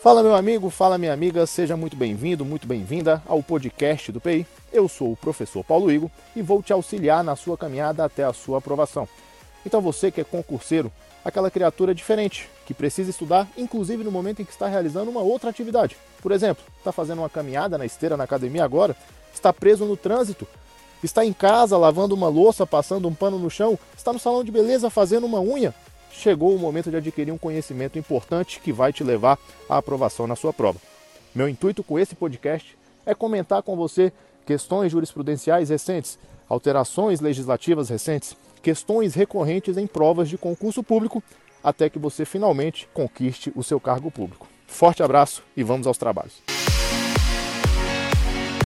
Fala meu amigo, fala minha amiga, seja muito bem-vindo, muito bem-vinda ao podcast do PI. Eu sou o professor Paulo Igor e vou te auxiliar na sua caminhada até a sua aprovação. Então você que é concurseiro, aquela criatura diferente, que precisa estudar, inclusive no momento em que está realizando uma outra atividade. Por exemplo, está fazendo uma caminhada na esteira na academia agora, está preso no trânsito, está em casa lavando uma louça, passando um pano no chão, está no salão de beleza fazendo uma unha, chegou o momento de adquirir um conhecimento importante que vai te levar à aprovação na sua prova. Meu intuito com esse podcast é comentar com você questões jurisprudenciais recentes, alterações legislativas recentes, questões recorrentes em provas de concurso público, até que você finalmente conquiste o seu cargo público. Forte abraço e vamos aos trabalhos.